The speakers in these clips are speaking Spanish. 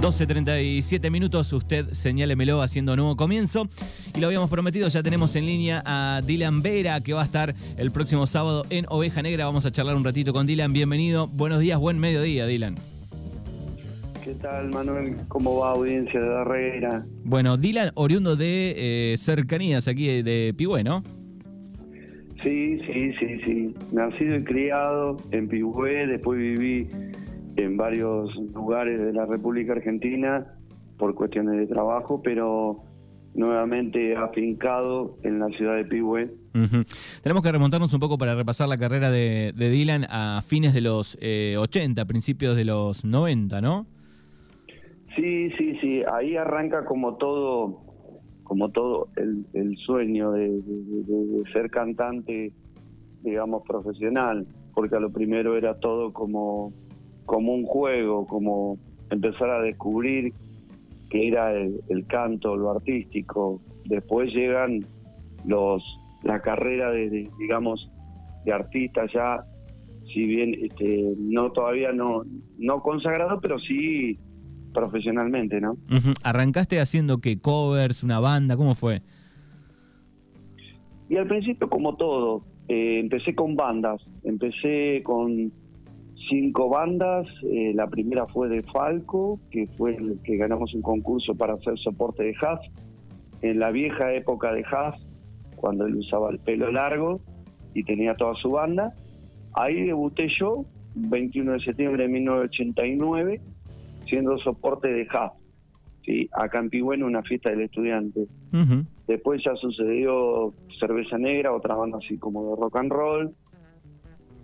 12.37 minutos, usted señálemelo haciendo nuevo comienzo. Y lo habíamos prometido, ya tenemos en línea a Dylan Vera, que va a estar el próximo sábado en Oveja Negra. Vamos a charlar un ratito con Dylan. Bienvenido. Buenos días, buen mediodía, Dylan. ¿Qué tal, Manuel? ¿Cómo va audiencia de Herrera? Bueno, Dylan, oriundo de eh, cercanías aquí de, de Pigüé, ¿no? Sí, sí, sí, sí. Nacido y criado en Pigüé, después viví en varios lugares de la República Argentina por cuestiones de trabajo, pero nuevamente afincado en la ciudad de Pigüé. Tenemos que remontarnos un poco para repasar la carrera de, Dylan a fines de los 80, eh, principios de los 90, ¿no? Sí, sí, sí. Ahí arranca como todo, como todo el, sueño de, ser cantante, digamos, profesional, porque a lo primero era todo como como un juego, como empezar a descubrir que era el, canto, lo artístico. Después llegan los la carrera de, digamos de artista ya, si bien este, no todavía no no consagrado, pero sí profesionalmente, ¿no? ¿Arrancaste haciendo qué? ¿Covers? ¿Una banda? ¿Cómo fue? Y al principio, como todo, eh, empecé con bandas. Empecé con cinco bandas. Eh, la primera fue de Falco, que fue el que ganamos un concurso para hacer soporte de Haas. En la vieja época de Haas, cuando él usaba el pelo largo y tenía toda su banda. Ahí debuté yo, 21 de septiembre de 1989, siendo soporte de Haas. ¿sí? Acá en una fiesta del estudiante. Después ya sucedió Cerveza Negra, otra banda así como de rock and roll.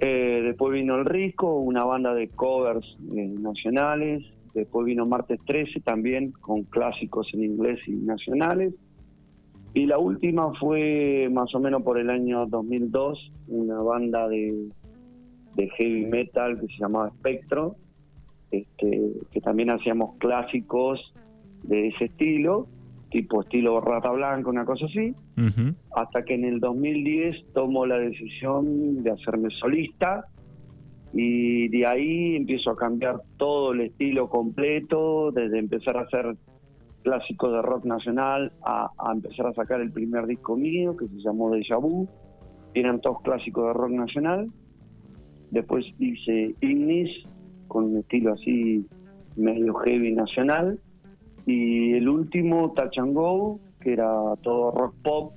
Eh, después vino El Risco, una banda de covers eh, nacionales. Después vino Martes 13 también con clásicos en inglés y nacionales. Y la última fue más o menos por el año 2002, una banda de, heavy metal que se llamaba Spectro, este, que también hacíamos clásicos de ese estilo tipo estilo Rata Blanca, una cosa así, hasta que en el 2010 tomo la decisión de hacerme solista y de ahí empiezo a cambiar todo el estilo completo, desde empezar a hacer clásicos de rock nacional a, empezar a sacar el primer disco mío que se llamó Deja Vu, eran todos clásicos de rock nacional, después hice Ignis con un estilo así medio heavy nacional, y el último Touch Go, que era todo rock pop,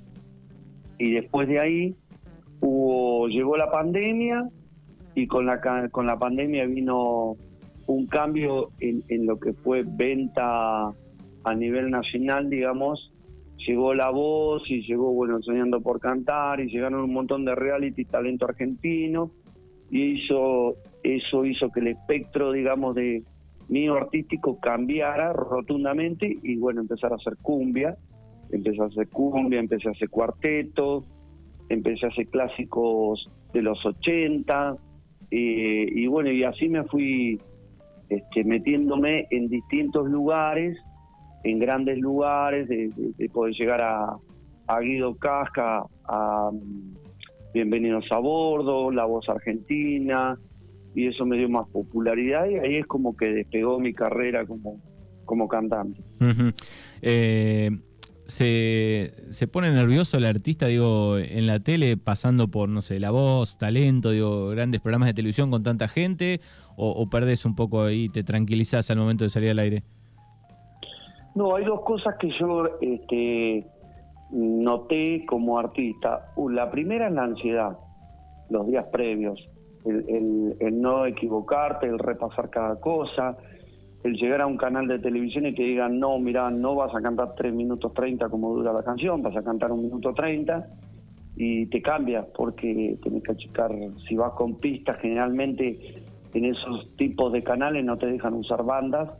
y después de ahí hubo llegó la pandemia y con la con la pandemia vino un cambio en, en lo que fue venta a nivel nacional, digamos, llegó La Voz y llegó, bueno, Soñando por Cantar y llegaron un montón de reality talento argentino y hizo, eso hizo que el espectro, digamos, de, mío artístico cambiara rotundamente y bueno, empezar a hacer cumbia, empecé a hacer cumbia, empecé a hacer cuarteto, empecé a hacer clásicos de los 80 eh, y bueno, y así me fui este, metiéndome en distintos lugares, en grandes lugares, de, poder llegar a, a Guido Casca, a mm, Bienvenidos a Bordo, La Voz Argentina, y eso me dio más popularidad y ahí es como que despegó mi carrera como, como cantante. Eh, se, se pone nervioso el artista, digo, en la tele, pasando por, no sé, la voz, talento, digo, grandes programas de televisión con tanta gente, o, o perdes un poco ahí, te tranquilizás al momento de salir al aire? No, hay dos cosas que yo este, noté como artista. La primera es la ansiedad, los días previos el, no equivocarte, el repasar cada cosa, el llegar a un canal de televisión y que digan, no, mira, no vas a cantar 3 minutos 30 como dura la canción, vas a cantar un minuto 30 y te cambia porque tenés que achicar, si vas con pistas, generalmente en esos tipos de canales no te dejan usar bandas,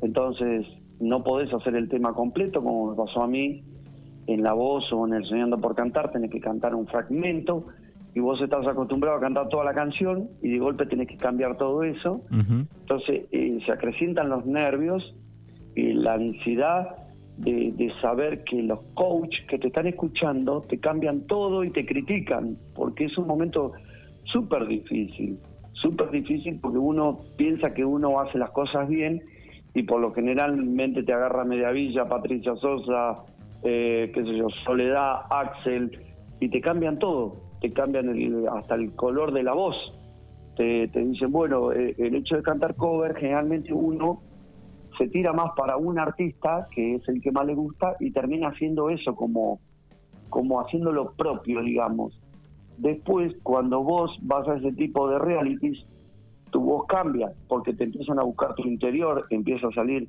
entonces no podés hacer el tema completo como me pasó a mí en La Voz o en El Soñando por Cantar, tenés que cantar un fragmento y vos estás acostumbrado a cantar toda la canción y de golpe tenés que cambiar todo eso. Entonces eh, se acrecientan los nervios y la ansiedad de, saber que los coaches que te están escuchando te cambian todo y te critican, porque es un momento súper difícil, súper difícil porque uno piensa que uno hace las cosas bien y por lo generalmente te agarra Mediavilla, Patricia Sosa, eh, qué sé yo, Soledad, Axel, y te cambian todo, te cambian el, hasta el color de la voz. Te, te dicen, bueno, eh, el hecho de cantar cover, generalmente uno se tira más para un artista, que es el que más le gusta, y termina haciendo eso como, como haciendo lo propio, digamos. Después, cuando vos vas a ese tipo de realities, tu voz cambia, porque te empiezan a buscar tu interior, empieza a salir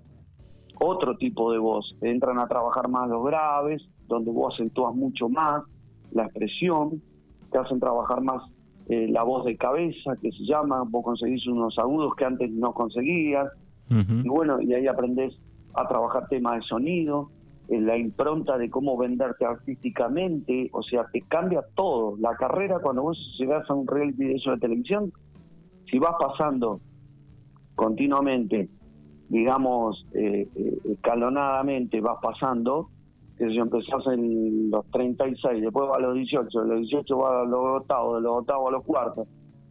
otro tipo de voz, entran a trabajar más los graves, donde vos acentúas mucho más la expresión, te hacen trabajar más eh, la voz de cabeza, que se llama, vos conseguís unos agudos que antes no conseguías, y bueno, y ahí aprendés a trabajar temas de sonido, en la impronta de cómo venderte artísticamente, o sea, te cambia todo. La carrera, cuando vos llegás a un reality de eso de televisión, si vas pasando continuamente, digamos, eh, eh, escalonadamente vas pasando, que si empezás en los 36, después va a los 18, de los 18 va a los octavos, de los octavos a los cuartos,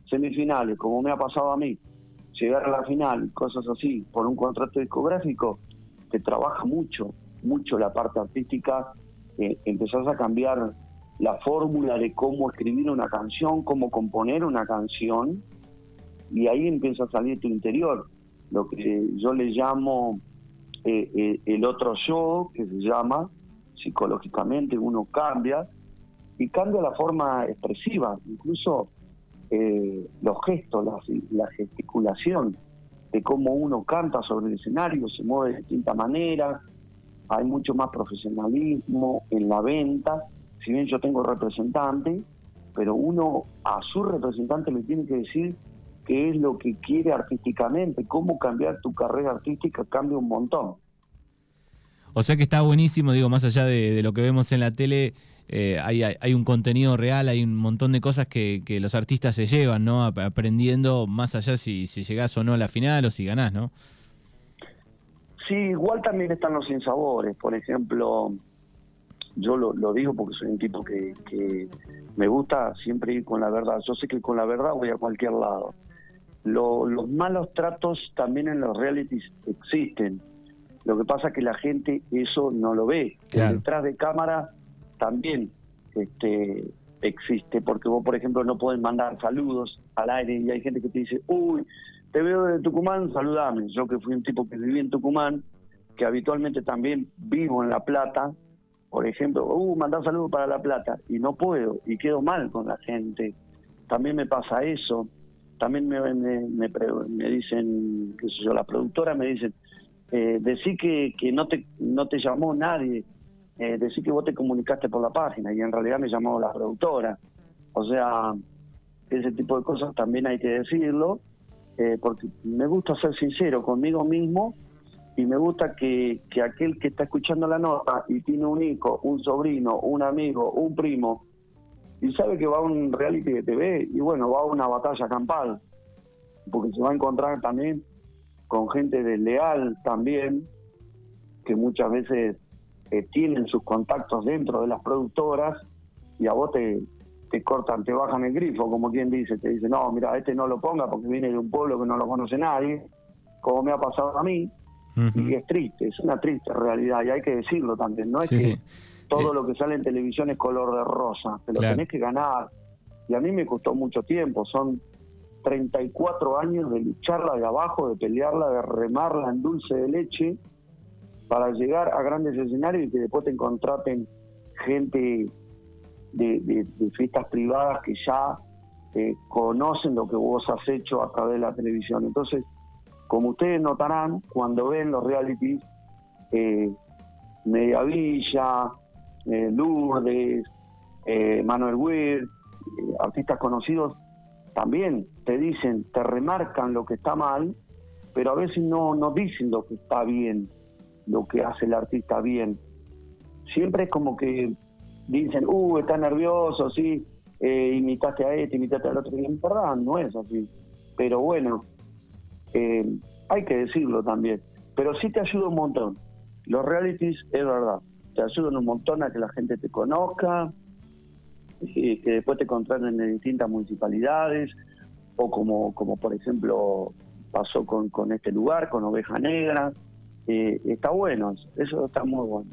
semifinales, como me ha pasado a mí, llegar a la final, cosas así, por un contrato discográfico, te trabaja mucho, mucho la parte artística, eh, empezás a cambiar la fórmula de cómo escribir una canción, cómo componer una canción, y ahí empieza a salir tu interior, lo que yo le llamo eh, eh, el otro yo, que se llama psicológicamente, uno cambia, y cambia la forma expresiva, incluso eh, los gestos, la, la, gesticulación, de cómo uno canta sobre el escenario, se mueve de distinta manera, hay mucho más profesionalismo en la venta, si bien yo tengo representante, pero uno a su representante le tiene que decir qué es lo que quiere artísticamente, cómo cambiar tu carrera artística cambia un montón. O sea que está buenísimo, digo, más allá de lo que vemos en la tele, eh, hay, un contenido real, hay un montón de cosas que, los artistas se llevan, ¿no? Aprendiendo más allá si, si llegás o no a la final o si ganás, ¿no? Sí, igual también están los sinsabores. Por ejemplo, yo lo, digo porque soy un tipo que, me gusta siempre ir con la verdad. Yo sé que con la verdad voy a cualquier lado. los malos tratos también en los realities existen. Lo que pasa es que la gente eso no lo ve. Detrás de cámara también este, existe, porque vos, por ejemplo, no podés mandar saludos al aire y hay gente que te dice, uy, te veo de Tucumán, saludame. Yo que fui un tipo que viví en Tucumán, que habitualmente también vivo en La Plata, por ejemplo, uh, mandar saludos para La Plata, y no puedo, y quedo mal con la gente. También me pasa eso. También me, me, me, dicen, qué sé yo, la productora me dicen, eh, decí que, que no te no te llamó nadie eh, decir que vos te comunicaste por la página y en realidad me llamó la productora. O sea, ese tipo de cosas también hay que decirlo, eh, porque me gusta ser sincero conmigo mismo y me gusta que, que aquel que está escuchando la nota y tiene un hijo, un sobrino, un amigo, un primo, y sabe que va a un reality de TV y bueno, va a una batalla campal, porque se va a encontrar también con gente desleal también, que muchas veces tienen sus contactos dentro de las productoras y a vos te, te cortan, te bajan el grifo, como quien dice, te dice, no, mira, este no lo ponga porque viene de un pueblo que no lo conoce nadie, como me ha pasado a mí, y es triste, es una triste realidad, y hay que decirlo también, no es que todo eh, lo que sale en televisión es color de rosa, te lo tenés que ganar, y a mí me costó mucho tiempo, son 34 años de lucharla de abajo, de pelearla, de remarla en dulce de leche, para llegar a grandes escenarios y que después te contraten gente de, fiestas privadas que ya eh, conocen lo que vos has hecho a través de la televisión. Entonces, como ustedes notarán, cuando ven los realities, eh, Mediavilla, eh, Lourdes, eh, Manuel Weir, artistas conocidos, también te dicen, te remarcan lo que está mal, pero a veces no, no dicen lo que está bien lo que hace el artista bien. Siempre es como que dicen, uh, está nervioso, sí, eh, imitaste a este, imitaste al otro. Y en verdad no es así. Pero bueno, eh, hay que decirlo también. Pero sí te ayuda un montón. Los realities, es verdad, te ayudan un montón a que la gente te conozca, que después te contraten en distintas municipalidades, o como, como por ejemplo pasó con, con este lugar, con Oveja Negra. Eh, está bueno, eso está muy bueno.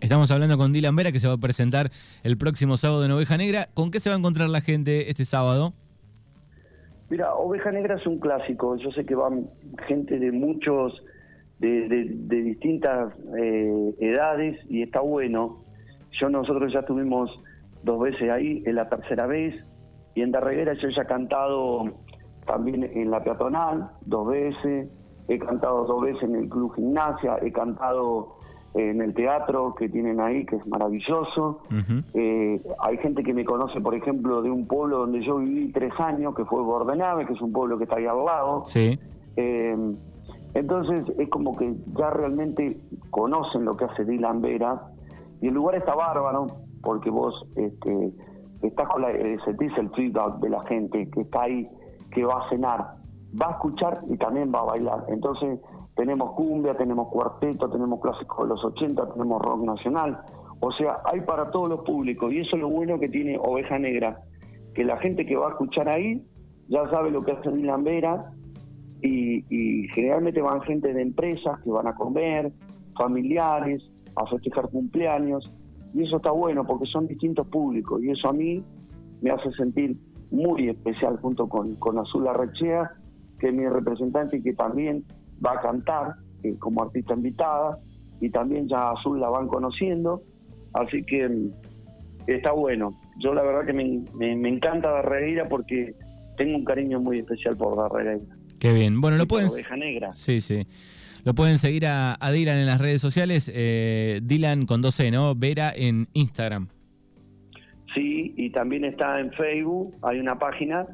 Estamos hablando con Dylan Vera que se va a presentar el próximo sábado en Oveja Negra. ¿Con qué se va a encontrar la gente este sábado? Mira, Oveja Negra es un clásico. Yo sé que van gente de muchos, de, distintas eh, edades y está bueno. Yo nosotros ya estuvimos dos veces ahí, es la tercera vez. Y en Darreguera yo ya he cantado también en la peatonal dos veces, he cantado dos veces en el Club Gimnasia, he cantado en el teatro que tienen ahí, que es maravilloso. Eh, hay gente que me conoce, por ejemplo, de un pueblo donde yo viví tres años, que fue Bordenave, que es un pueblo que está ahí al lado. Sí. Eh, entonces es como que ya realmente conocen lo que hace Dylan Vera y el lugar está bárbaro porque vos este, estás con la, eh, sentís el feedback de la gente que está ahí, que va a cenar, va a escuchar y también va a bailar. Entonces tenemos cumbia, tenemos cuarteto, tenemos clásicos de los 80, tenemos rock nacional. O sea, hay para todos los públicos y eso es lo bueno que tiene Oveja Negra, que la gente que va a escuchar ahí ya sabe lo que hace Dylan Vera y, y generalmente van gente de empresas que van a comer, familiares, a festejar cumpleaños y eso está bueno porque son distintos públicos y eso a mí me hace sentir muy especial junto con, con Azul Arrechea, que es mi representante y que también va a cantar eh, como artista invitada y también ya Azul la van conociendo, así que mm, está bueno. Yo la verdad que me, me, encanta Darreira porque tengo un cariño muy especial por Darreira. Qué bien. Bueno, lo pueden... Oveja Negra. Sí, sí. Lo pueden seguir a, Dylan en las redes sociales, eh, Dylan con 12, ¿no? Vera en Instagram. Sí, y también está en Facebook, hay una página.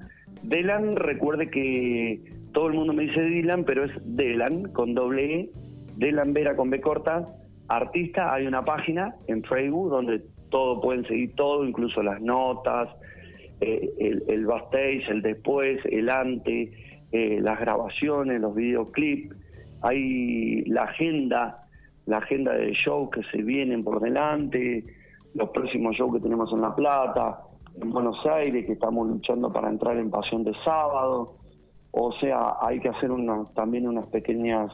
Dylan, recuerde que todo el mundo me dice Dylan, pero es Dylan con doble E, Dylan Vera con B corta, artista, hay una página en Facebook donde todo pueden seguir todo, incluso las notas, eh, el, el backstage, el después, el ante, eh, las grabaciones, los videoclips hay la agenda, la agenda de shows que se vienen por delante, los próximos shows que tenemos en La Plata, en Buenos Aires, que estamos luchando para entrar en Pasión de Sábado. O sea, hay que hacer una, también unas pequeñas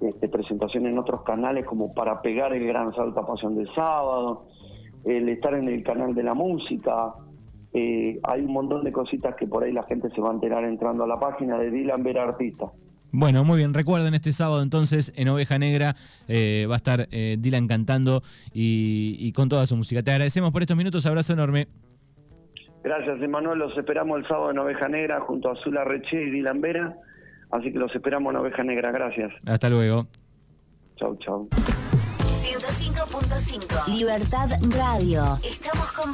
este, presentaciones en otros canales como para pegar el gran salto a Pasión de Sábado, el estar en el canal de la música. Eh, hay un montón de cositas que por ahí la gente se va a enterar entrando a la página de Dylan Vera Artista. Bueno, muy bien. Recuerden, este sábado entonces en Oveja Negra eh, va a estar eh, Dylan cantando y, con toda su música. Te agradecemos por estos minutos. Abrazo enorme. Gracias, Emanuel. Los esperamos el sábado en Oveja Negra junto a Zula Reche y Dylan Vera. Así que los esperamos en Oveja Negra. Gracias. Hasta luego. Chau, chau. 105.5 Libertad Radio. Estamos con